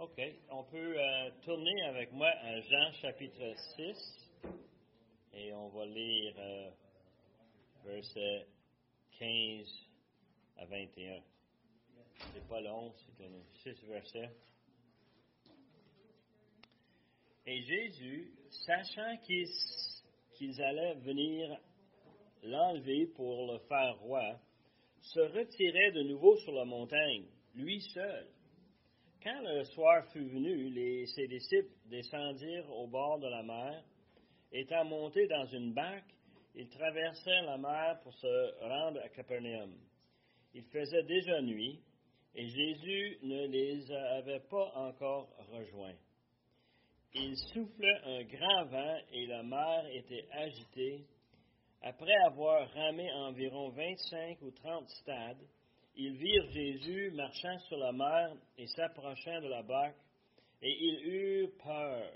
OK. On peut euh, tourner avec moi à Jean chapitre 6 et on va lire euh, versets 15 à 21. C'est pas long, c'est un six versets. Et Jésus, sachant qu'ils allaient venir l'enlever pour le faire roi, se retirait de nouveau sur la montagne, lui seul. Quand le soir fut venu, les, ses disciples descendirent au bord de la mer. Étant montés dans une barque, ils traversèrent la mer pour se rendre à Capernaum. Il faisait déjà nuit, et Jésus ne les avait pas encore rejoints. Il soufflait un grand vent et la mer était agitée. Après avoir ramé environ vingt-cinq ou trente stades, ils virent Jésus marchant sur la mer et s'approchant de la barque, et ils eurent peur.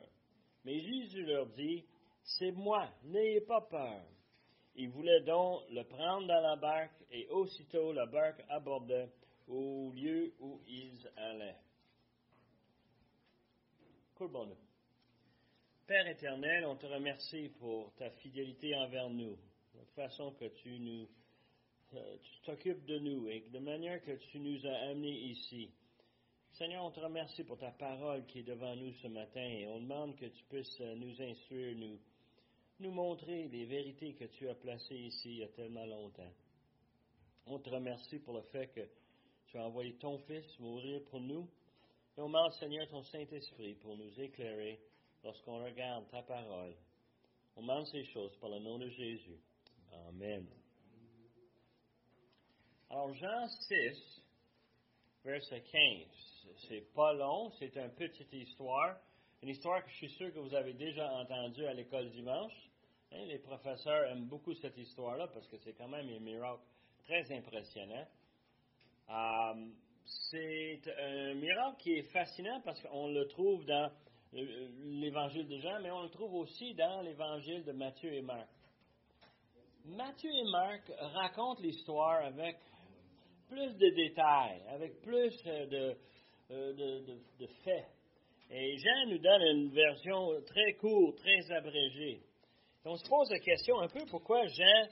Mais Jésus leur dit, C'est moi, n'ayez pas peur. Ils voulaient donc le prendre dans la barque, et aussitôt la barque abordait au lieu où ils allaient. Père éternel, on te remercie pour ta fidélité envers nous, la façon que tu nous tu t'occupes de nous et de manière que tu nous as amenés ici. Seigneur, on te remercie pour ta parole qui est devant nous ce matin et on demande que tu puisses euh, nous instruire, nous, nous montrer les vérités que tu as placées ici il y a tellement longtemps. On te remercie pour le fait que tu as envoyé ton Fils mourir pour nous. Et on demande, Seigneur, ton Saint-Esprit pour nous éclairer lorsqu'on regarde ta parole. On demande ces choses par le nom de Jésus. Amen. Alors, Jean 6, verset 15. C'est pas long, c'est une petite histoire. Une histoire que je suis sûr que vous avez déjà entendue à l'école dimanche. Hein, les professeurs aiment beaucoup cette histoire-là parce que c'est quand même un miracle très impressionnant. Euh, c'est un miracle qui est fascinant parce qu'on le trouve dans l'évangile de Jean, mais on le trouve aussi dans l'évangile de Matthieu et Marc. Matthieu et Marc racontent l'histoire avec plus de détails, avec plus euh, euh, de, faits. Et Jean nous donne une version très courte, très abrégée. on se pose la question un peu pourquoi Jean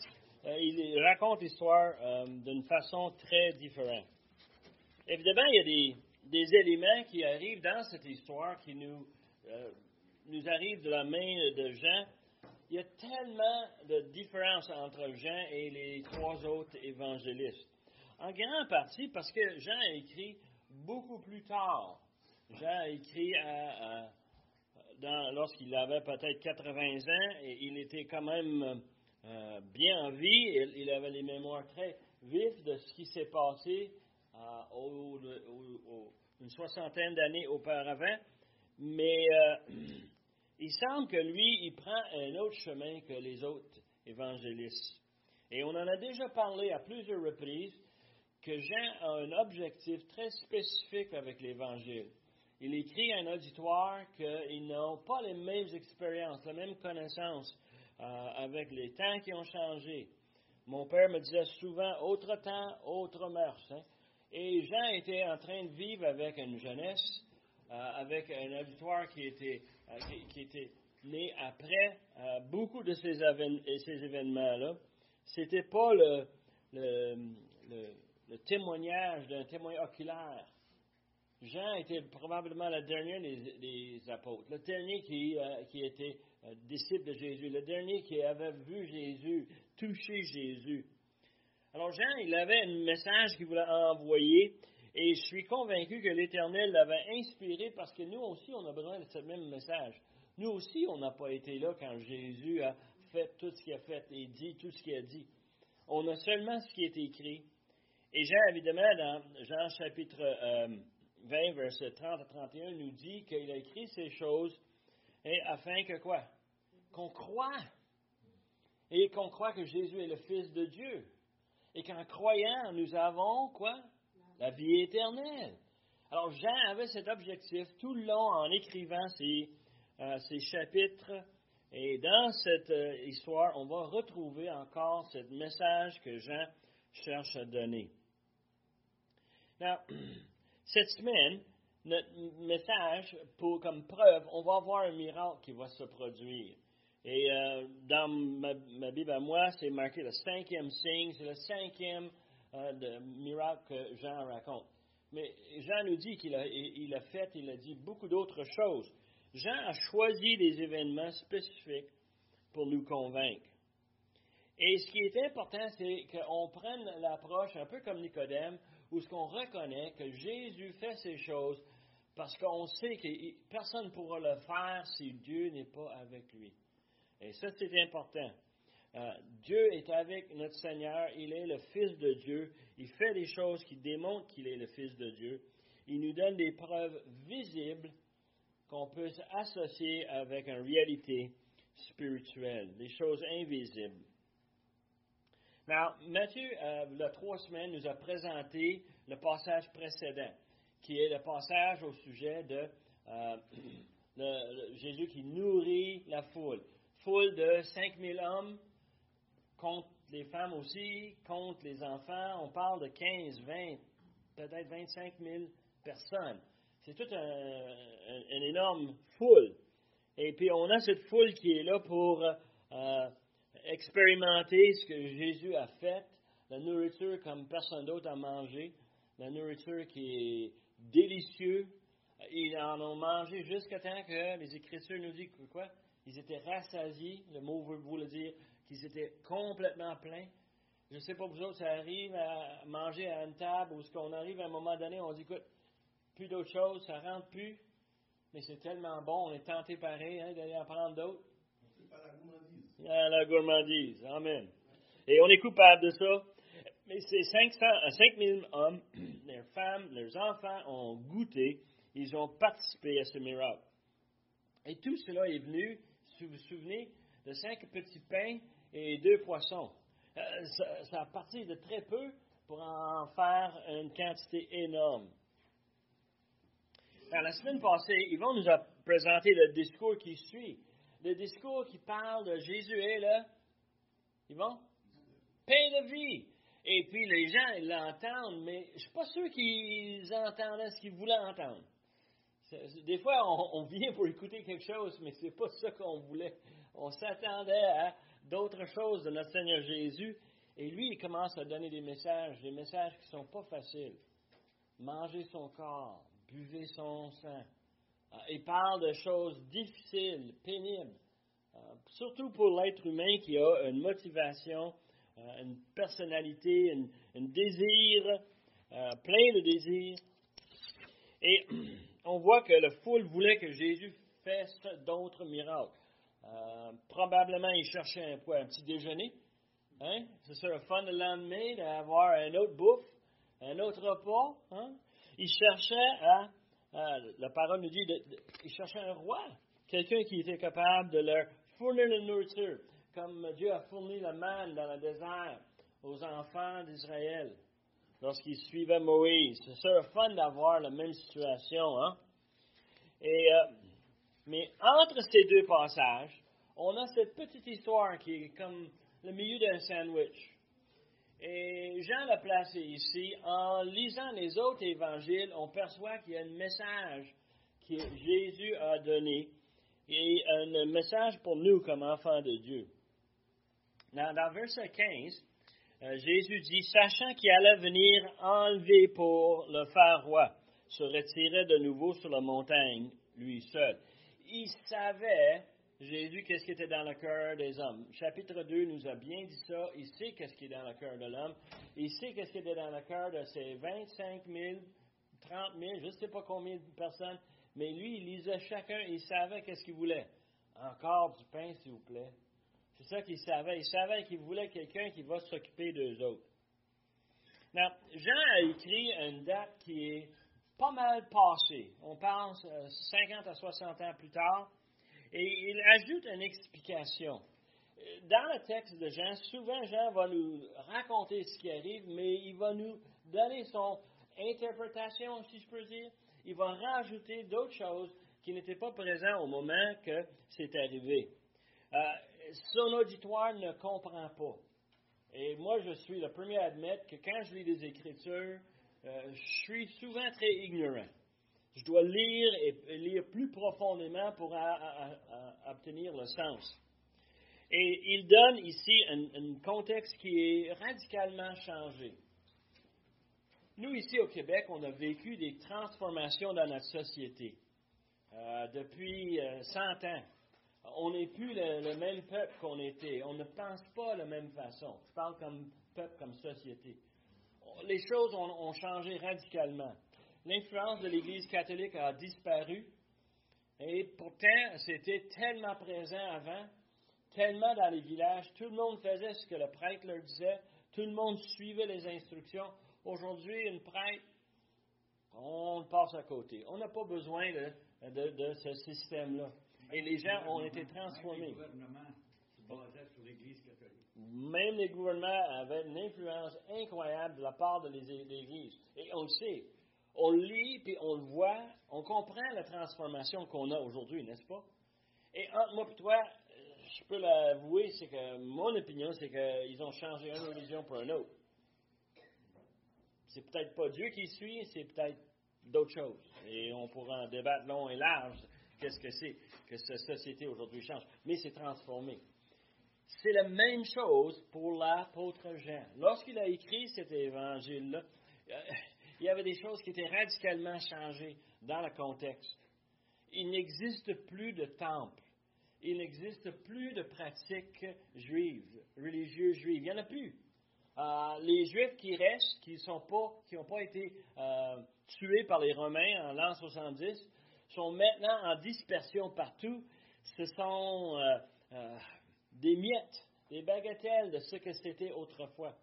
euh, raconte l'histoire d'une façon très différente. Évidemment, il y a des, des, éléments qui arrivent dans cette histoire qui nous, nous arrivent de la main de Jean. Il y a tellement de différences entre Jean et les trois autres évangélistes. En grande partie parce que Jean a écrit beaucoup plus tard. Jean a écrit lorsqu'il avait peut-être 80 ans et il était quand même euh, bien en vie. Il, avait les mémoires très vives de ce qui s'est passé euh, une soixantaine d'années auparavant. Mais euh, il semble que lui, il prend un autre chemin que les autres évangélistes. Et on en a déjà parlé à plusieurs reprises que Jean a un objectif très spécifique avec l'Évangile. Il écrit à un auditoire qu'ils n'ont pas les mêmes expériences, la même connaissance euh, avec les temps qui ont changé. Mon père me disait souvent autre temps, autre mœurs. Hein. Et Jean était en train de vivre avec une jeunesse, euh, avec un auditoire qui était, euh, né après beaucoup de ces, événements-là. C'était pas le témoignage d'un témoin oculaire. Jean était probablement le dernier des, apôtres, le dernier qui, euh, qui était euh, disciple de Jésus, le dernier qui avait vu Jésus, touché Jésus. Alors Jean, il avait un message qu'il voulait envoyer et je suis convaincu que l'Éternel l'avait inspiré parce que nous aussi, on a besoin de ce même message. Nous aussi, on n'a pas été là quand Jésus a fait tout ce qu'il a fait et dit tout ce qu'il a dit. On a seulement ce qui est écrit. Et Jean, évidemment, dans Jean chapitre 20, euh, verset 30 à 31, nous dit qu'il a écrit ces choses afin que quoi? Qu'on croit. Et qu'on croit que Jésus est le Fils de Dieu. Et qu'en croyant, nous avons quoi? La vie éternelle. Alors Jean avait cet objectif tout le long en écrivant ces, euh, ces chapitres. Et dans cette euh, histoire, on va retrouver encore ce message que Jean cherche à donner. cette semaine, notre message, pour, comme preuve, on va voir un miracle qui va se produire. Et euh, dans ma, Bible à moi, c'est marqué le cinquième signe, c'est le cinquième euh, miracle que Jean raconte. Mais Jean nous dit qu'il a, a fait, il a dit beaucoup d'autres choses. Jean a choisi des événements spécifiques pour nous convaincre. Et ce qui est important, c'est qu'on prenne l'approche un peu comme Nicodème, où ce qu'on reconnaît que Jésus fait ces choses parce qu'on sait que personne ne pourra le faire si Dieu n'est pas avec lui. Et ça, c'est important. Euh, Dieu est avec notre Seigneur, il est le Fils de Dieu, il fait des choses qui démontrent qu'il est le Fils de Dieu, il nous donne des preuves visibles qu'on peut associer avec une réalité spirituelle, des choses invisibles. Alors, Matthieu, euh, il y a trois semaines, nous a présenté le passage précédent, qui est le passage au sujet de euh, Jésus qui nourrit la foule foule de 5000 hommes, contre les femmes aussi, contre les enfants. On parle de 15, 20, peut-être 25 000 personnes. C'est toute un, une énorme foule. Et puis on a cette foule qui est là pour euh, expérimenter ce que Jésus a fait, la nourriture comme personne d'autre a mangé, la nourriture qui est délicieuse. Ils en ont mangé jusqu'à temps que les Écritures nous disent quoi? Ils étaient rassasiés, le mot veut le dire qu'ils étaient complètement pleins. Je ne sais pas vous autres, ça arrive à manger à une table où ce qu'on arrive à un moment donné, on dit écoute, plus d'autres choses, ça rentre plus, mais c'est tellement bon, on est tenté pareil hein, d'aller en prendre d'autres. Pas la gourmandise. Amen. Et on est coupable de ça. Mais ces 500, 5000 hommes, leurs femmes, leurs enfants ont goûté, ils ont participé à ce miracle. Et tout cela est venu si vous vous souvenez, de cinq petits pains et deux poissons. Euh, ça, a parti de très peu pour en faire une quantité énorme. la semaine passée, Yvon nous a présenté le discours qui suit. Le discours qui parle de Jésus est là. Yvon? Pain de vie. Et puis les gens, l'entendent, mais je ne suis pas sûr qu'ils entendaient ce qu'ils voulaient entendre. Des fois, on, vient pour écouter quelque chose, mais ce n'est pas ça qu'on voulait. On s'attendait à d'autres choses de notre Seigneur Jésus. Et lui, il commence à donner des messages, des messages qui ne sont pas faciles. Mangez son corps, buvez son sang. Euh, il parle de choses difficiles, pénibles. Euh, surtout pour l'être humain qui a une motivation, euh, une personnalité, un désir, plein de désirs. Et on voit que le foule voulait que Jésus fasse d'autres miracles. Probablement, il cherchait un, un petit déjeuner. Hein? C'est ça le fun le lendemain d'avoir un autre bouffe, un autre repas. Hein? Il cherchait à, la parole nous dit, il cherchait un roi, quelqu'un qui était capable de leur fournir la nourriture, comme Dieu a fourni la manne dans le désert aux enfants d'Israël lorsqu'il suivait Moïse. C'est sûr, fun d'avoir la même situation. Hein? Et, euh, mais entre ces deux passages, on a cette petite histoire qui est comme le milieu d'un sandwich. Et Jean l'a placé ici. En lisant les autres évangiles, on perçoit qu'il y a un message que Jésus a donné et un message pour nous comme enfants de Dieu. Dans, dans verset 15, euh, Jésus dit, sachant qu'il allait venir enlever pour le faire se retirait de nouveau sur la montagne, lui seul. Il savait, Jésus, qu'est-ce qui était dans le cœur des hommes? Chapitre 2 nous a bien dit ça. Il sait qu'est-ce qui est dans le cœur de l'homme. Il sait qu'est-ce qui était dans le cœur de ces 25 000, 30 000, je ne sais pas combien de personnes, mais lui, il lisait chacun, il savait qu'est-ce qu'il voulait. Encore du pain, s'il vous plaît. C'est ça qu'il savait. Il savait qu'il voulait quelqu'un qui va s'occuper d'eux autres. Now, Jean a écrit une date qui est pas mal passée. On pense 50 euh, à 60 ans plus tard. Et il ajoute une explication. Dans le texte de Jean, souvent Jean va nous raconter ce qui arrive, mais il va nous donner son interprétation, si je peux dire. Il va rajouter d'autres choses qui n'étaient pas présentes au moment que c'est arrivé. Euh, son auditoire ne comprend pas. Et moi, je suis le premier à admettre que quand je lis des Écritures, euh, je suis souvent très ignorant. Je dois lire et lire plus profondément pour obtenir le sens. Et il donne ici un, contexte qui est radicalement changé. Nous, ici au Québec, on a vécu des transformations dans notre société euh, depuis 100 euh, ans. On n'est plus le, même peuple qu'on était. On ne pense pas de la même façon. Je parle comme peuple, comme société. Les choses ont changé radicalement. L'influence de l'Église catholique a disparu. Et pourtant, c'était tellement présent avant tellement dans les villages, tout le monde faisait ce que le prêtre leur disait, tout le monde suivait les instructions. Aujourd'hui, une prêtre, on passe à côté. On n'a pas besoin de, ce système-là. Et les gens ont été transformés. Même les gouvernements avaient une influence incroyable de la part de l'Église. Et on le sait. On lit, puis on le voit, on comprend la transformation qu'on a aujourd'hui, n'est-ce pas? Et entre moi et toi, je peux l'avouer, c'est que mon opinion, c'est qu'ils ont changé une religion pour une autre. C'est peut-être pas Dieu qui suit, c'est peut-être d'autres choses. Et on pourra en débattre long et large. Qu'est-ce que c'est que cette société aujourd'hui change? Mais c'est transformé. C'est la même chose pour l'apôtre Jean. Lorsqu'il a écrit cet évangile-là, euh, il y avait des choses qui étaient radicalement changées dans le contexte. Il n'existe plus de temple il n'existe plus de pratiques juives, religieuses juives. Il n'y en a plus. Euh, les Juifs qui restent, qui n'ont pas, pas été euh, tués par les Romains en l'an 70, sont maintenant en dispersion partout. Ce sont euh, des miettes, des bagatelles de ce que c'était autrefois.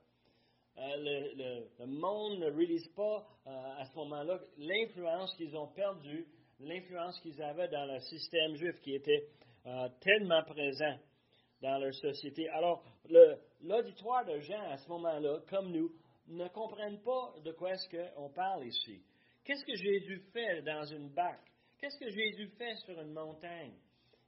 Le, le, monde ne réalise pas à ce moment-là l'influence qu'ils ont perdue, l'influence qu'ils avaient dans le système juif qui était euh, tellement présent dans leur société. Alors, l'auditoire de gens à ce moment-là, comme nous, ne comprennent pas de quoi est-ce qu'on parle ici. Qu'est-ce que Jésus fait dans une barque? Qu'est-ce que Jésus fait sur une montagne?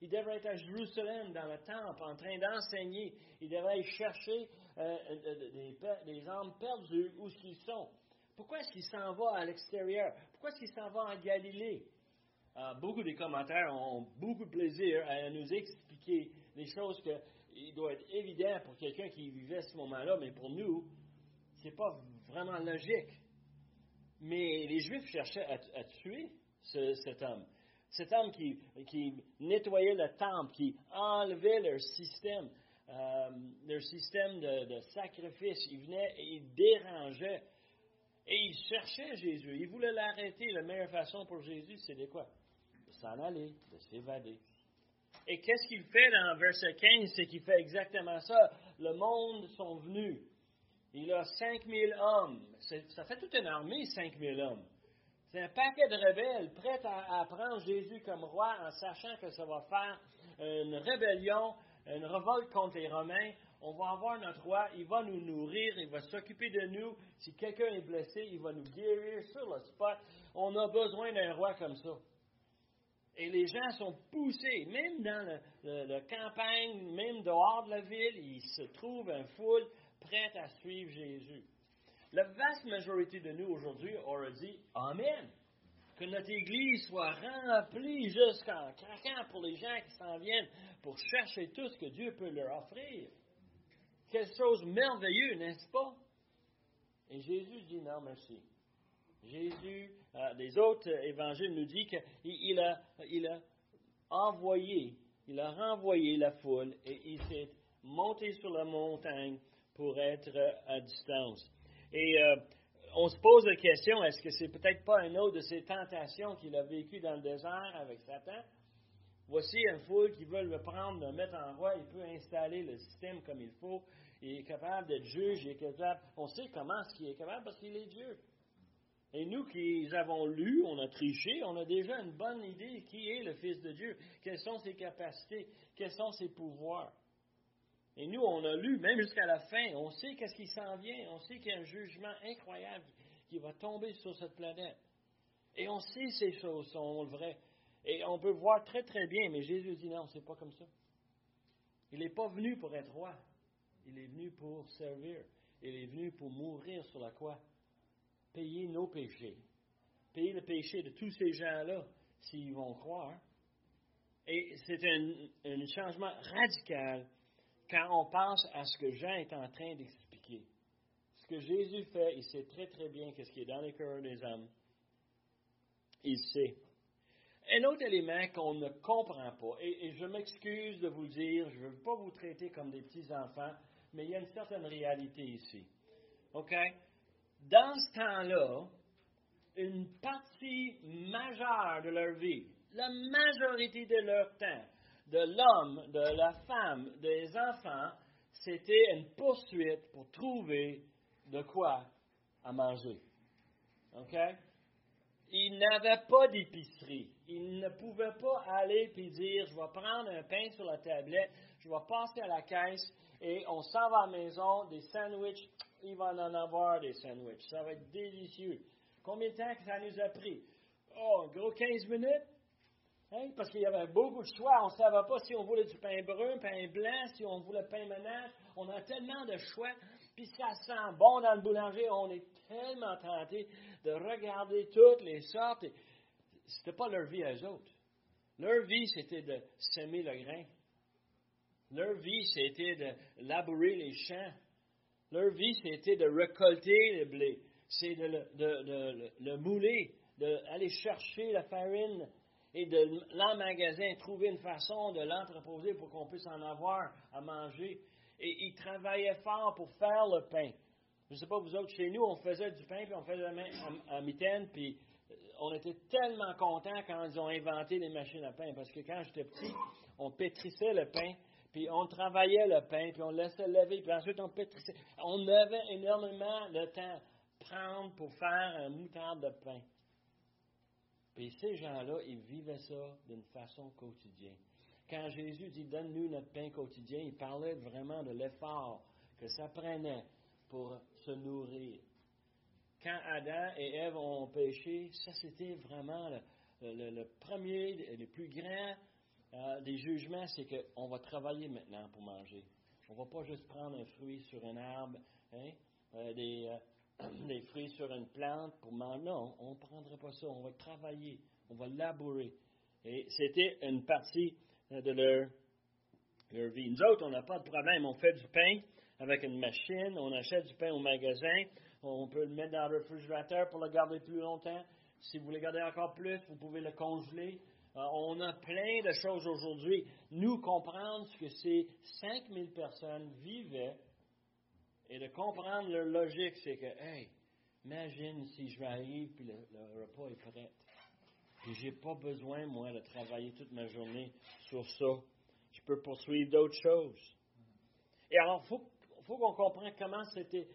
Il devrait être à Jérusalem, dans le temple, en train d'enseigner. Il devrait chercher euh, euh, des, âmes perdues où ils sont? Pourquoi est-ce qu'il s'en va à l'extérieur? Pourquoi est-ce qu'il s'en va en Galilée? Euh, beaucoup des commentaires ont beaucoup de plaisir à nous expliquer des choses qui doivent être évidentes pour quelqu'un qui vivait ce moment-là, mais pour nous, ce n'est pas vraiment logique. Mais les Juifs cherchaient à, tuer cet homme. Cet homme qui, nettoyait le temple, qui enlevait leur système, euh, leur système de, de, sacrifice. Il venait et il dérangeait. Et il cherchait Jésus. Il voulait l'arrêter. La meilleure façon pour Jésus, c'était quoi? s'en aller, de s'évader. Et qu'est-ce qu'il fait dans verset 15? C'est qu'il fait exactement ça. Le monde sont venus. Il a 5000 hommes. Ça fait toute une armée, 5000 hommes. C'est un paquet de rebelles prêts à, prendre Jésus comme roi en sachant que ça va faire une rébellion, une révolte contre les Romains. On va avoir notre roi, il va nous nourrir, il va s'occuper de nous. Si quelqu'un est blessé, il va nous guérir sur le spot. On a besoin d'un roi comme ça. Et les gens sont poussés, même dans la campagne, même dehors de la ville, il se trouve un foule prête à suivre Jésus. La vaste majorité de nous aujourd'hui aurait dit Amen. Que notre Église soit remplie jusqu'en craquant pour les gens qui s'en viennent pour chercher tout ce que Dieu peut leur offrir. Quelque chose de merveilleux, n'est-ce pas? Et Jésus dit non, merci. Jésus, euh, des autres évangiles nous dit qu'il a, envoyé, il a renvoyé la foule et il s'est monté sur la montagne pour être à distance. Et euh, on se pose la question, est-ce que c'est peut-être pas une autre de ces tentations qu'il a vécues dans le désert avec Satan? Voici une foule qui veut le prendre, le mettre en roi, il peut installer le système comme il faut, il est capable d'être juge, il est capable, on sait comment ce qu'il est capable parce qu'il est Dieu. Et nous qui avons lu, on a triché, on a déjà une bonne idée qui est le Fils de Dieu, quelles sont ses capacités, quels sont ses pouvoirs? Et nous, on a lu, même jusqu'à la fin, on sait qu'est-ce qui s'en vient, on sait qu'il y a un jugement incroyable qui va tomber sur cette planète. Et on sait ces choses sont vraies. Et on peut voir très très bien, mais Jésus dit non, c'est pas comme ça. Il n'est pas venu pour être roi. Il est venu pour servir. Il est venu pour mourir sur la croix payer nos péchés, payer le péché de tous ces gens-là s'ils vont croire. Et c'est un, changement radical quand on pense à ce que Jean est en train d'expliquer. Ce que Jésus fait, il sait très très bien ce qui est dans les cœurs des hommes. Il sait. Un autre élément qu'on ne comprend pas, et, je m'excuse de vous dire, je ne veux pas vous traiter comme des petits-enfants, mais il y a une certaine réalité ici. OK? Dans ce temps-là, une partie majeure de leur vie, la majorité de leur temps, de l'homme, de la femme, des enfants, c'était une poursuite pour trouver de quoi à manger. OK? Ils n'avaient pas d'épicerie. Ils ne pouvaient pas aller et dire, je vais prendre un pain sur la tablette, je vais passer à la caisse et on s'en va à la maison, des sandwichs, il va en avoir des sandwichs. Ça va être délicieux. Combien de temps ça nous a pris? Oh, gros 15 minutes? Hein? Parce qu'il y avait beaucoup de choix. On ne savait pas si on voulait du pain brun, pain blanc, si on voulait pain ménage. On a tellement de choix. Puis ça sent bon dans le boulanger. On est tellement tenté de regarder toutes les sortes. Ce n'était pas leur vie à eux autres. Leur vie, c'était de semer le grain. Leur vie, c'était de labourer les champs. Leur vie, c'était de récolter le blé. C'est de, le mouler, d'aller chercher la farine et de l'emmagasiner, trouver une façon de l'entreposer pour qu'on puisse en avoir à manger. Et ils travaillaient fort pour faire le pain. Je ne sais pas, vous autres, chez nous, on faisait du pain, puis on faisait à, à mitaine, puis euh, on était tellement contents quand ils ont inventé les machines à pain, parce que quand j'étais petit, on pétrissait le pain, puis on travaillait le pain, puis on laissait lever, puis ensuite on pétrissait. On avait énormément de temps prendre pour faire un moutarde de pain. Puis ces gens-là, ils vivaient ça d'une façon quotidienne. Quand Jésus dit Donne-nous notre pain quotidien, il parlait vraiment de l'effort que ça prenait pour se nourrir. Quand Adam et Ève ont péché, ça c'était vraiment le, premier, le plus grand euh, des jugements, c'est qu'on va travailler maintenant pour manger. On ne va pas juste prendre un fruit sur un arbre, hein, euh, des, euh, des fruits sur une plante pour manger. Non, on ne prendrait pas ça. On va travailler, on va labourer. Et c'était une partie euh, de leur, vie. Nous autres, on n'a pas de problème. On fait du pain avec une machine, on achète du pain au magasin, on peut le mettre dans le réfrigérateur pour le garder plus longtemps. Si vous voulez garder encore plus, vous pouvez le congeler. Euh, on a plein de choses aujourd'hui. Nous, comprendre que ces 5000 personnes vivaient et de comprendre leur logique, c'est que, hey, imagine si je vais arriver puis le, repas est prêt. Puis j'ai pas besoin, moi, de travailler toute ma journée sur ça. Je peux poursuivre d'autres choses. Et alors, il faut, qu'on comprenne comment c'était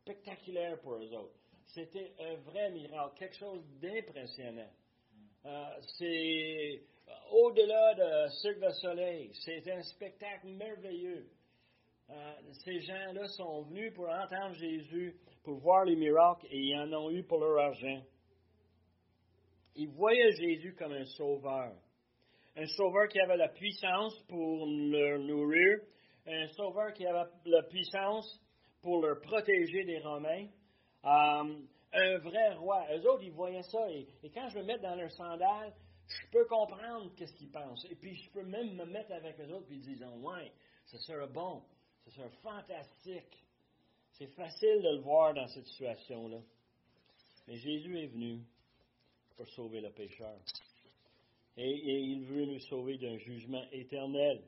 spectaculaire pour eux autres. C'était un vrai miracle, quelque chose d'impressionnant. Euh, c'est au-delà de Cirque de Soleil. C'est un spectacle merveilleux. Euh, ces gens-là sont venus pour entendre Jésus, pour voir les miracles, et ils en ont eu pour leur argent. Ils voyaient Jésus comme un sauveur. Un sauveur qui avait la puissance pour leur nourrir, un sauveur qui avait la puissance pour leur protéger des Romains, euh, un vrai roi. Eux autres, ils voyaient ça, et, quand je me mets dans leurs sandales, je peux comprendre qu'est-ce qu'ils pensent. Et puis, je peux même me mettre avec eux autres, puis ils disent, ouais, ce serait bon c'est fantastique. C'est facile de le voir dans cette situation-là. Mais Jésus est venu pour sauver le pécheur. Et, il veut nous sauver d'un jugement éternel.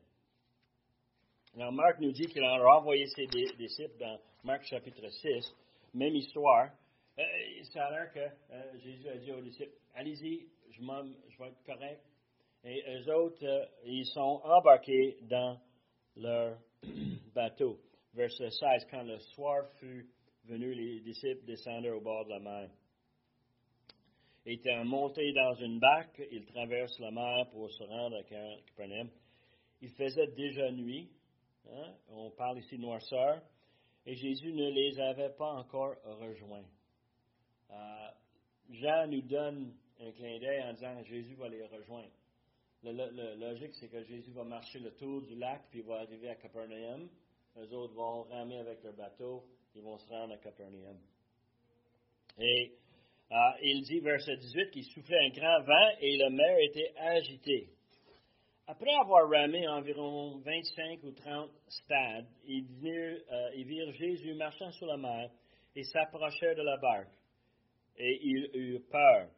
Alors, Marc nous dit qu'il a renvoyé ses disciples dans Marc chapitre 6, même histoire. Euh, ça l'air que euh, Jésus a dit aux disciples Allez-y, je, je, vais être correct. Et eux autres, euh, ils sont embarqués dans leur bateau. Verset 16, quand le soir fut venu, les disciples descendirent au bord de la mer. Étant montés dans une barque, ils traversent la mer pour se rendre à Capernaum. Il faisait déjà nuit. Hein? On parle ici de noirceur. Et Jésus ne les avait pas encore rejoints. Euh, Jean nous donne un clin d'œil en disant Jésus va les rejoindre. La logique, c'est que Jésus va marcher le tour du lac, puis il va arriver à Capernaum. Les autres vont ramer avec leur bateau, ils vont se rendre à Capernaum. Et Ah, il dit, verset 18, qu'il soufflait un grand vent et la mer était agitée. Après avoir ramé environ 25 ou 30 stades, ils, euh, virent Jésus marchant sur la mer et s'approchèrent de la barque. Et ils eurent peur.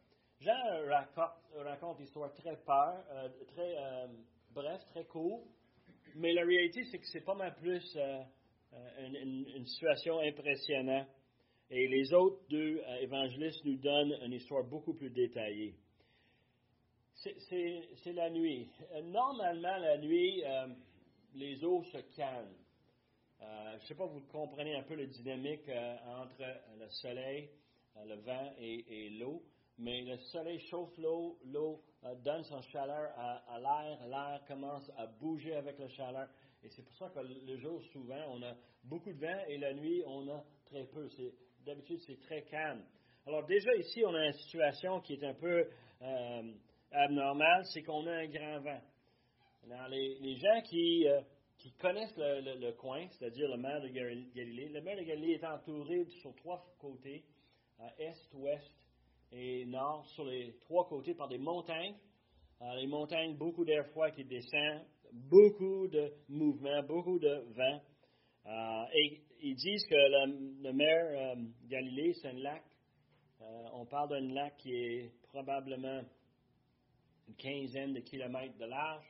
Jean raconte, raconte une histoire très peur, euh, très euh, bref, très court, mais la réalité, c'est que c'est pas mal plus une, une, situation impressionnante. Et les autres deux évangélistes nous donnent une histoire beaucoup plus détaillée c'est la nuit. Euh, normalement, la nuit, euh, les eaux se calment. Euh, je ne sais pas, vous comprenez un peu la dynamique entre le soleil, le vent et, l'eau, mais le soleil chauffe l'eau, l'eau donne son chaleur à, l'air, l'air commence à bouger avec la chaleur. Et c'est pour ça que le jour, souvent, on a beaucoup de vent et la nuit, on a très peu. D'habitude, c'est très calme. Alors déjà ici, on a une situation qui est un peu abnormal, c'est qu'on a un grand vent. les, gens qui, euh, connaissent le, coin, c'est-à-dire le mer de Galilée, le mer de Galilée est entouré sur trois côtés, est, ouest et nord, sur les trois côtés par des montagnes. les montagnes, beaucoup d'air froid qui descend, beaucoup de mouvements, beaucoup de vent. Euh, et ils disent que le, mer euh, Galilée, c'est un lac. on parle d'un lac qui est probablement une quinzaine de kilomètres de large,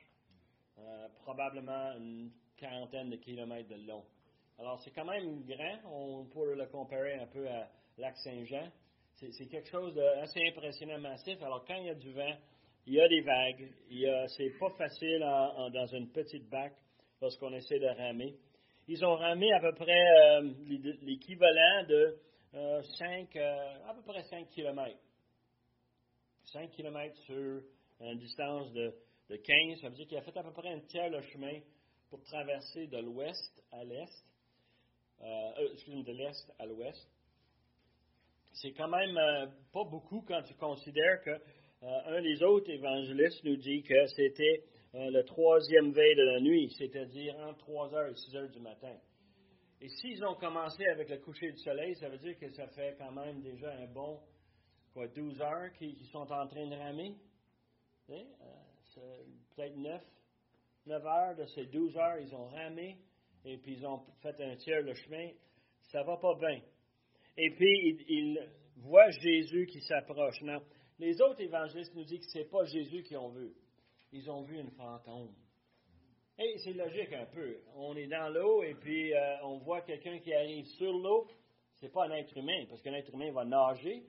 euh, probablement une quarantaine de kilomètres de long. Alors, c'est quand même grand. On pourrait le comparer un peu à Lac Saint-Jean. C'est quelque chose d'assez impressionnant, massif. Alors, quand il y a du vent, il y a des vagues. C'est pas facile dans une petite bac lorsqu'on essaie de ramer. Ils ont ramé à peu près euh, l'équivalent de 5, euh, à peu près 5 km. 5 km sur une distance de, 15. Ça veut dire qu'il a fait à peu près un tiers le chemin pour traverser de l'ouest à l'est. Euh, euh excusez-moi, de l'est à l'ouest. C'est quand même euh, pas beaucoup quand tu considères que euh, un des autres évangélistes nous dit que c'était le troisième veille de la nuit, c'est-à-dire entre 3 heures et 6 heures du matin. Et s'ils ont commencé avec le coucher du soleil, ça veut dire que ça fait quand même déjà un bon quoi, 12 heures qu'ils sont en train de ramer. Euh, peut-être 9, 9 heures de ces 12 heures, ils ont ramé et puis ils ont fait un tiers le chemin. Ça va pas bien. Et puis, ils, voient Jésus qui s'approche. Non, les autres évangélistes nous disent que ce n'est pas Jésus qu'ils ont vu. Ils ont vu une fantôme. Et c'est logique un peu. On est dans l'eau et puis euh, on voit quelqu'un qui arrive sur l'eau. Ce n'est pas un être humain, parce qu'un être humain va nager.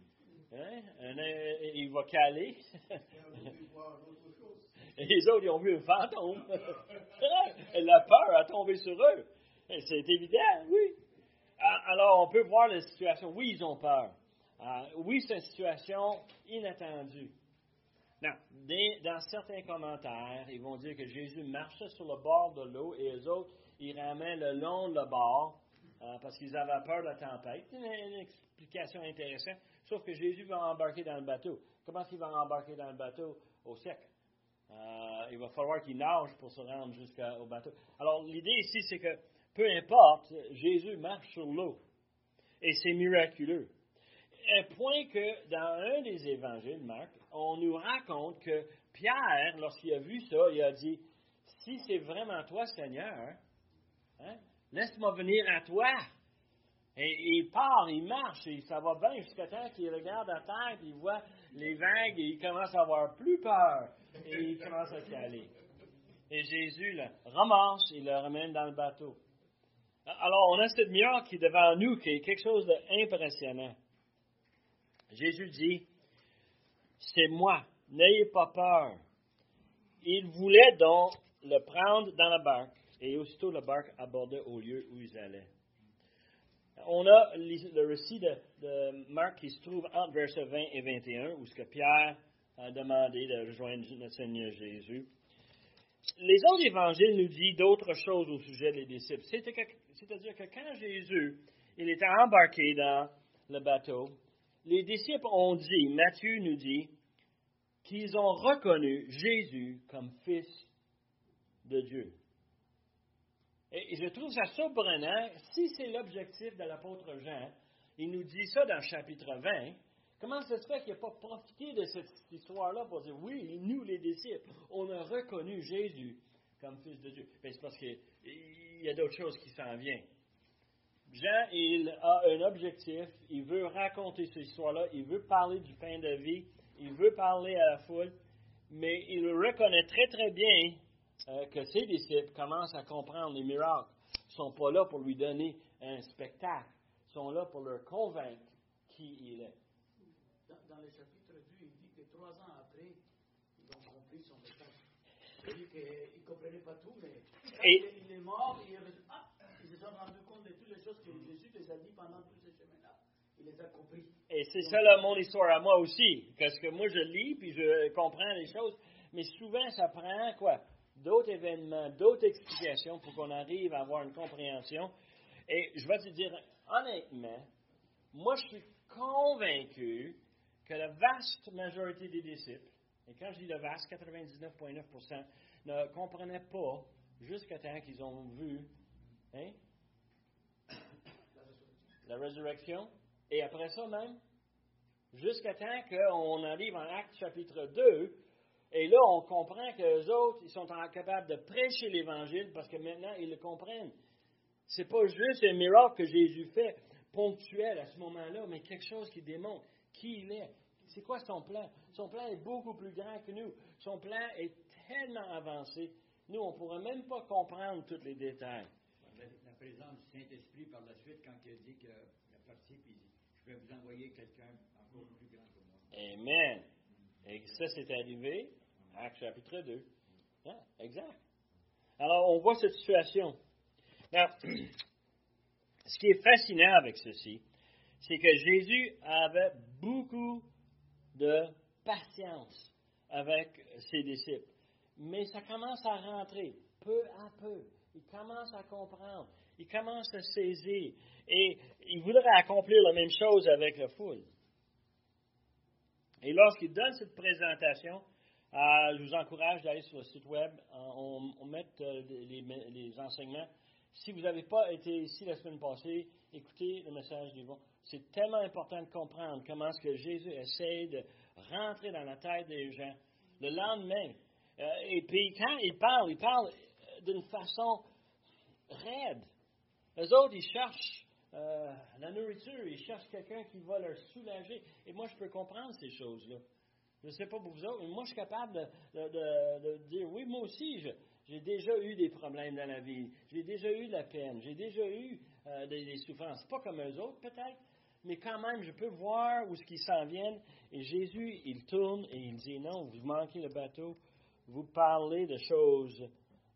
Hein? il va caler. Et les autres, ils ont vu un fantôme. la peur a tombé sur eux. C'est évident, oui. Ah, alors, on peut voir la situation. Oui, ils ont peur. Ah, oui, c'est une situation inattendue. dans certains commentaires, ils vont dire que Jésus marchait sur le bord de l'eau et les autres, ils ramènent le long de le bord ah, parce qu'ils avaient peur de la tempête. C'est une, explication intéressante. Sauf que Jésus va embarquer dans le bateau. Comment qu'il va embarquer dans le bateau? Au sec? Il va falloir qu'il nage pour se rendre jusqu'au bateau. Alors, l'idée ici, c'est que peu importe, Jésus marche sur l'eau. Et c'est miraculeux. Un point que dans un des évangiles, Marc, on nous raconte que Pierre, lorsqu'il a vu ça, il a dit Si c'est vraiment toi, Seigneur, hein, laisse-moi venir à toi. Et, il part, il marche, et ça va bien jusqu'à temps qu'il regarde à terre, puis il voit les vagues, et il commence à avoir plus peur, et il commence à caler. Et Jésus le ramasse, il le ramène dans le bateau. Alors, on a cette miracle qui est devant nous, qui est quelque chose d'impressionnant. Jésus dit, c'est moi, n'ayez pas peur. Il voulait donc le prendre dans la barque, et aussitôt la barque abordait au lieu où ils allaient on a le récit de, Marc qui se trouve entre versets 20 et 21, où ce que Pierre a demandé de rejoindre notre Seigneur Jésus. Les autres évangiles nous disent d'autres choses au sujet des disciples. C'est-à-dire que quand Jésus il était embarqué dans le bateau, les disciples ont dit, Matthieu nous dit, qu'ils ont reconnu Jésus comme fils de Dieu. Et je trouve ça surprenant, si c'est l'objectif de l'apôtre Jean, il nous dit ça dans le chapitre 20, Comment ça se fait qu'il n'a pas profité de cette histoire-là pour dire, oui, nous les disciples, on a reconnu Jésus comme Fils de Dieu? Ben, c'est parce qu'il y a d'autres choses qui s'en viennent. Jean, il a un objectif, il veut raconter cette histoire-là, il veut parler du pain de vie, il veut parler à la foule, mais il reconnaît très très bien euh, que ses disciples commencent à comprendre les miracles. Ils ne sont pas là pour lui donner un spectacle, ils sont là pour leur convaincre qui il est. Dans, le chapitre 2, il dit que trois ans après, ils ont compris son message. Il dit qu'ils ne comprenaient pas tout, mais quand il, est mort, il, ah, ils se sont rendus compte de toutes les choses que Jésus les a dit pendant tous ces chemins-là. Il les a compris. Et c'est ça là, mon histoire à moi aussi. Parce que moi, je lis, puis je comprends les choses. Mais souvent, ça prend quoi? D'autres événements, d'autres explications pour qu'on arrive à avoir une compréhension. Et je vais te dire, honnêtement, moi, je suis convaincu que la vaste majorité des disciples, et quand je dis le vaste, 99,9%, ne comprenaient pas jusqu'à temps qu'ils ont vu hein, la résurrection, et après ça même, jusqu'à temps qu'on arrive en Acte chapitre 2, et là, on comprend que les autres, ils sont capables de prêcher l'Évangile parce que maintenant, ils le comprennent. C'est pas juste un miracle que Jésus fait, ponctuel à ce moment-là, mais quelque chose qui démontre qui il est. C'est quoi son plan? Son plan est beaucoup plus grand que nous. Son plan est tellement avancé. Nous, on ne pourrait même pas comprendre tous les détails. La, présence du Saint-Esprit par la suite, quand il a dit qu'il a parti, puis je vais vous envoyer quelqu'un encore plus grand que moi. Amen. Et ça, c'est arrivé, Acte chapitre 2. Ah, exact. Alors, on voit cette situation. Now, ce qui est fascinant avec ceci, c'est que Jésus avait beaucoup de patience avec ses disciples. Mais ça commence à rentrer peu à peu. Il commence à comprendre. Il commence à saisir. Et il voudrait accomplir la même chose avec la foule. Et lorsqu'il donne cette présentation, euh, je vous encourage d'aller sur le site web. Euh, on, met euh, les, enseignements. Si vous n'avez pas été ici la semaine passée, écoutez le message du vent. C'est tellement important de comprendre comment est-ce que Jésus essaie de rentrer dans la tête des gens. Le lendemain, et puis quand il parle, il parle d'une façon raide. Les autres, ils cherchent euh, la nourriture, ils cherchent quelqu'un qui va leur soulager. Et moi, je peux comprendre ces choses-là. Je ne sais pas pour vous autres, mais moi, je suis capable de, dire, oui, moi aussi, j'ai déjà eu des problèmes dans la vie. J'ai déjà eu de la peine. J'ai déjà eu euh, des, souffrances. Pas comme eux autres, peut-être, mais quand même, je peux voir où ce qu'ils s'en viennent. Et Jésus, il tourne et il dit, non, vous manquez le bateau. Vous parlez de choses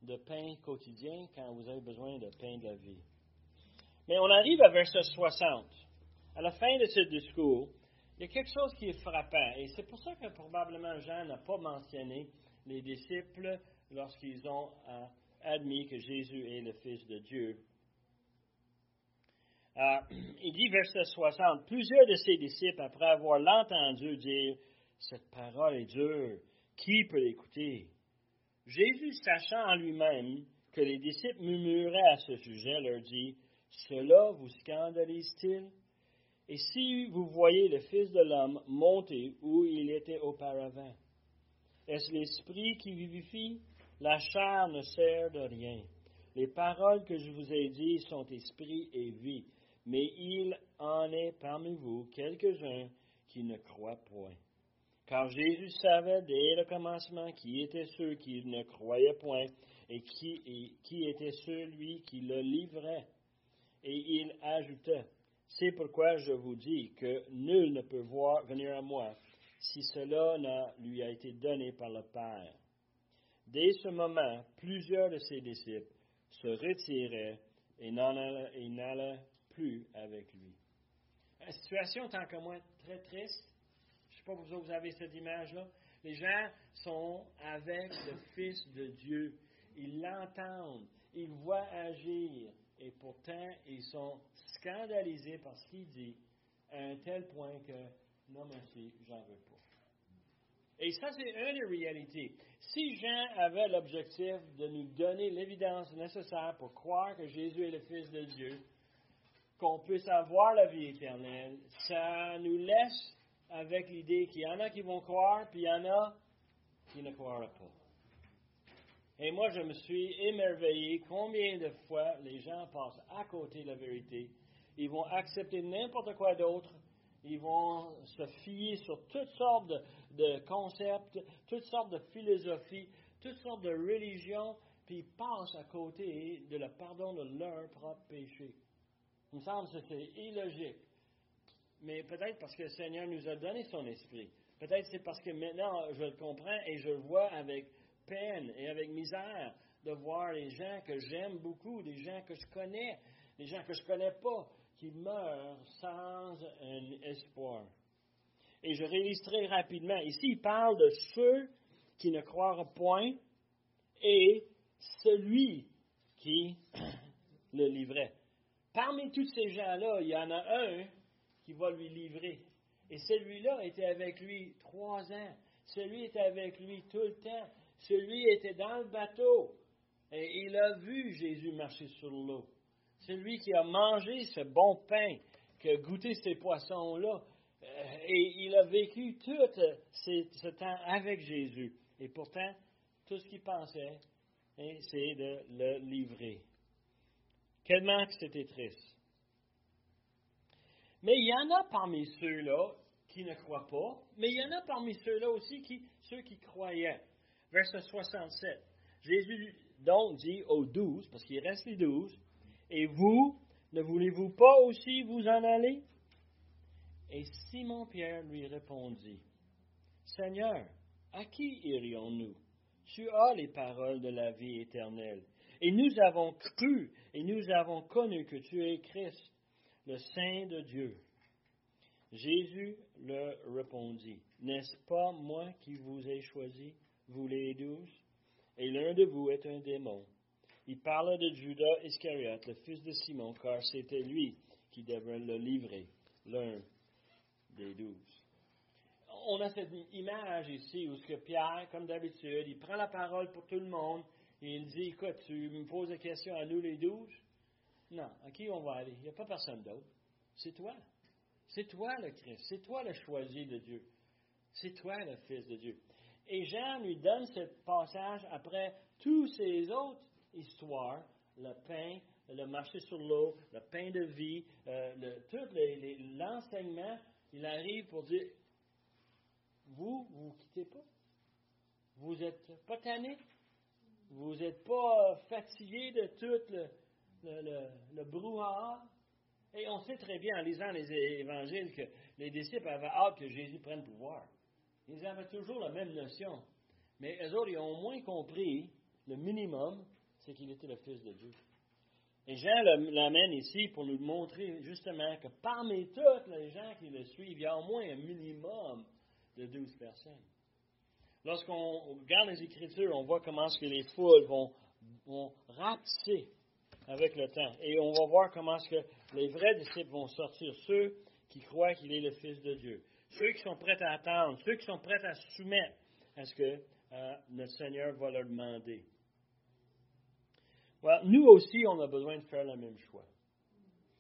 de pain quotidien quand vous avez besoin de pain de la vie. Mais on arrive à verset 60. À la fin de ce discours, il y a quelque chose qui est frappant. Et c'est pour ça que probablement Jean n'a pas mentionné les disciples lorsqu'ils ont euh, admis que Jésus est le Fils de Dieu. Euh, il dit, verset 60, plusieurs de ses disciples, après avoir l'entendu dire, cette parole est dure, qui peut l'écouter? Jésus, sachant en lui-même que les disciples murmuraient à ce sujet, leur dit, cela vous scandalise-t-il? Et si vous voyez le Fils de l'homme monter où il était auparavant, est-ce l'Esprit qui vivifie? La chair ne sert de rien. Les paroles que je vous ai dites sont esprit et vie, mais il en est parmi vous quelques-uns qui ne croient point. Car Jésus savait dès le commencement qui étaient ceux qui ne croyaient point et qui, était celui qui le livrait. Et il ajouta, C'est pourquoi je vous dis que nul ne peut voir, venir à moi si cela ne lui a été donné par le Père. Dès ce moment, plusieurs de ses disciples se retiraient et n'allaient plus avec lui. La situation est encore moins très triste. Je ne sais pas si vous avez cette image-là. Les gens sont avec le Fils de Dieu. Ils l'entendent. Ils voient agir. Et pourtant, ils sont scandalisés par ce qu'il dit à un tel point que non merci, j'en veux pas. Et ça, c'est une des réalités. Si Jean avait l'objectif de nous donner l'évidence nécessaire pour croire que Jésus est le Fils de Dieu, qu'on puisse avoir la vie éternelle, ça nous laisse avec l'idée qu'il y en a qui vont croire, puis il y en a qui ne croiront pas. Et moi, je me suis émerveillé combien de fois les gens passent à côté de la vérité. Ils vont accepter n'importe quoi d'autre. Ils vont se fier sur toutes sortes de, concepts, toutes sortes de philosophies, toutes sortes de religions, puis ils passent à côté de le pardon de leur propre péché. Il me semble que c'est illogique. Mais peut-être parce que le Seigneur nous a donné son esprit. Peut-être c'est parce que maintenant je le comprends et je le vois avec peine et avec misère de voir les gens que j'aime beaucoup, des gens que je connais, des gens que je ne connais pas, qui meurent sans un espoir. Et je réalise très rapidement, ici il parle de ceux qui ne croiront point et celui qui le livrait. Parmi tous ces gens-là, il y en a un qui va lui livrer. Et celui-là était avec lui trois ans. Celui était avec lui tout le temps. Celui était dans le bateau. Et il a vu Jésus marcher sur l'eau. Celui qui a mangé ce bon pain, qui a goûté ces poissons-là. Euh, et il a vécu tout ce temps avec Jésus. Et pourtant, tout ce qu'il pensait, hein, c'est de le livrer. Quellement que c'était triste. Mais il y en a parmi ceux-là qui ne croient pas, mais il y en a parmi ceux-là aussi qui, ceux qui croyaient. Verset 67. Jésus donc dit aux douze, parce qu'il reste les douze, et vous, ne voulez-vous pas aussi vous en aller? Et Simon-Pierre lui répondit, Seigneur, à qui irions-nous? Tu as les paroles de la vie éternelle. Et nous avons cru et nous avons connu que tu es Christ, le Saint de Dieu. Jésus leur répondit, N'est-ce pas moi qui vous ai choisi, vous les douze? Et l'un de vous est un démon. Il parla de Judas Iscariote, le fils de Simon, car c'était lui qui devrait le livrer, l'un des douze. On a cette image ici où ce que Pierre, comme d'habitude, il prend la parole pour tout le monde et il dit, écoute, tu me poses la question à nous les douze? Non, à qui on va aller? Il n'y a pas personne d'autre. C'est toi. C'est toi le Christ. C'est toi le choisi de Dieu. C'est toi le Fils de Dieu. Et Jean lui donne ce passage après tous ces autres histoires, le pain, le marché sur l'eau, le pain de vie, euh, tout l'enseignement, il arrive pour dire, vous, vous ne quittez pas. Vous n'êtes pas tanné. Vous n'êtes pas fatigué de tout le, le, le, brouhaha? Et on sait très bien en lisant les évangiles que les disciples avaient hâte que Jésus prenne pouvoir. Ils avaient toujours la même notion. Mais eux autres, ils ont moins compris le minimum, c'est qu'il était le Fils de Dieu. Et Jean l'amène ici pour nous montrer justement que parmi tous les gens qui le suivent, il y a au moins un minimum de douze personnes. Lorsqu'on regarde les Écritures, on voit comment ce que les foules vont, vont avec le temps. Et on va voir comment ce que les vrais disciples vont sortir, ceux qui croient qu'il est le Fils de Dieu, ceux qui sont prêts à attendre, ceux qui sont prêts à se soumettre à ce que euh, notre Seigneur va leur demander? nous aussi, on a besoin de faire le même choix.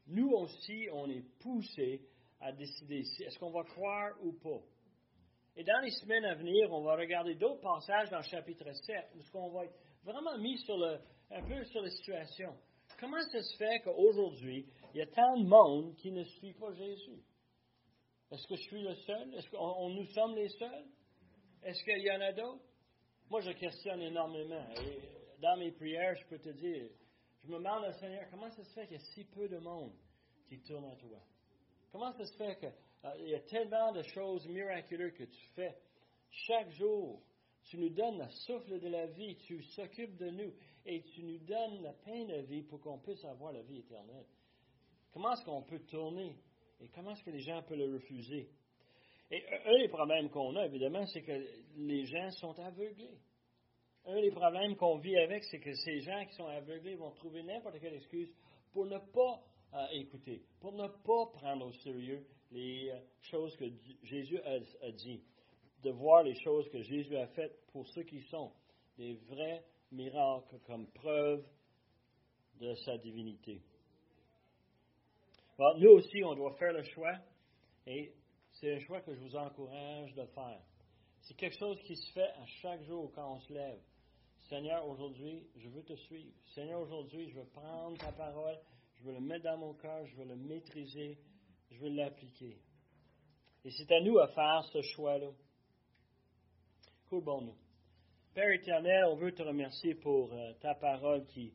Nous aussi, on est poussé à décider est-ce qu'on va croire ou pas? Et dans les semaines à venir, on va regarder d'autres passages dans le chapitre 7 où on va être vraiment mis sur le, un peu sur la situation. Comment ça se fait qu'aujourd'hui, il y a tant de monde qui ne suit pas Jésus? Est-ce que je suis le seul? Est-ce que nous sommes les seuls? Est-ce qu'il y en a d'autres? Moi, je questionne énormément. Dans mes prières, je peux te dire, je me demande au Seigneur, comment ça se fait qu'il y a si peu de monde qui tourne à toi? Comment ça se fait que il y a tellement de choses miraculeuses que tu fais. Chaque jour, tu nous donnes le souffle de la vie, tu s'occupes de nous et tu nous donnes la peine de vie pour qu'on puisse avoir la vie éternelle. Comment est-ce qu'on peut tourner et comment est-ce que les gens peuvent le refuser? Et un des problèmes qu'on a, évidemment, c'est que les gens sont aveuglés. Un des problèmes qu'on vit avec, c'est que ces gens qui sont aveuglés vont trouver n'importe quelle excuse pour ne pas euh, écouter, pour ne pas prendre au sérieux les euh, choses que Jésus a, dit, de voir les choses que Jésus a faites pour ceux qui sont des vrais miracles comme preuve de sa divinité. nous aussi, on doit faire le choix et c'est un choix que je vous encourage de faire. C'est quelque chose qui se fait à chaque jour quand on se lève. Seigneur, aujourd'hui, je veux te suivre. Seigneur, aujourd'hui, je veux prendre ta parole, je veux le mettre dans mon cœur, je veux le maîtriser, je veux l'appliquer. Et c'est à nous à faire ce choix-là. bon nous Père éternel, on veut te remercier pour euh, ta parole qui,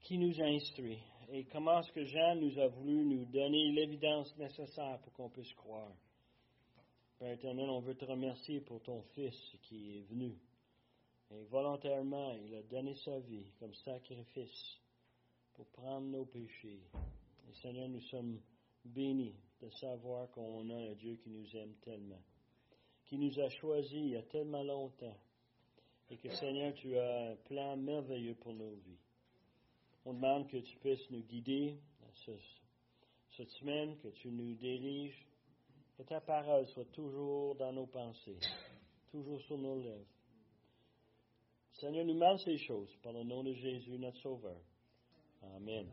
qui nous instruit et comment est-ce que Jean nous a voulu nous donner l'évidence nécessaire pour qu'on puisse croire? Père éternel, on veut te remercier pour ton Fils qui est venu. Et volontairement, il a donné sa vie comme sacrifice pour prendre nos péchés. Et Seigneur, nous sommes bénis de savoir qu'on a un Dieu qui nous aime tellement, qui nous a choisis il y a tellement longtemps et que Seigneur, tu as un plan merveilleux pour nos vies. On demande que tu puisses nous guider cette semaine, que tu nous diriges, que ta parole soit toujours dans nos pensées, toujours sur nos lèvres. Seigneur, nous demande ces choses par le nom de Jésus, notre Sauveur. Amen.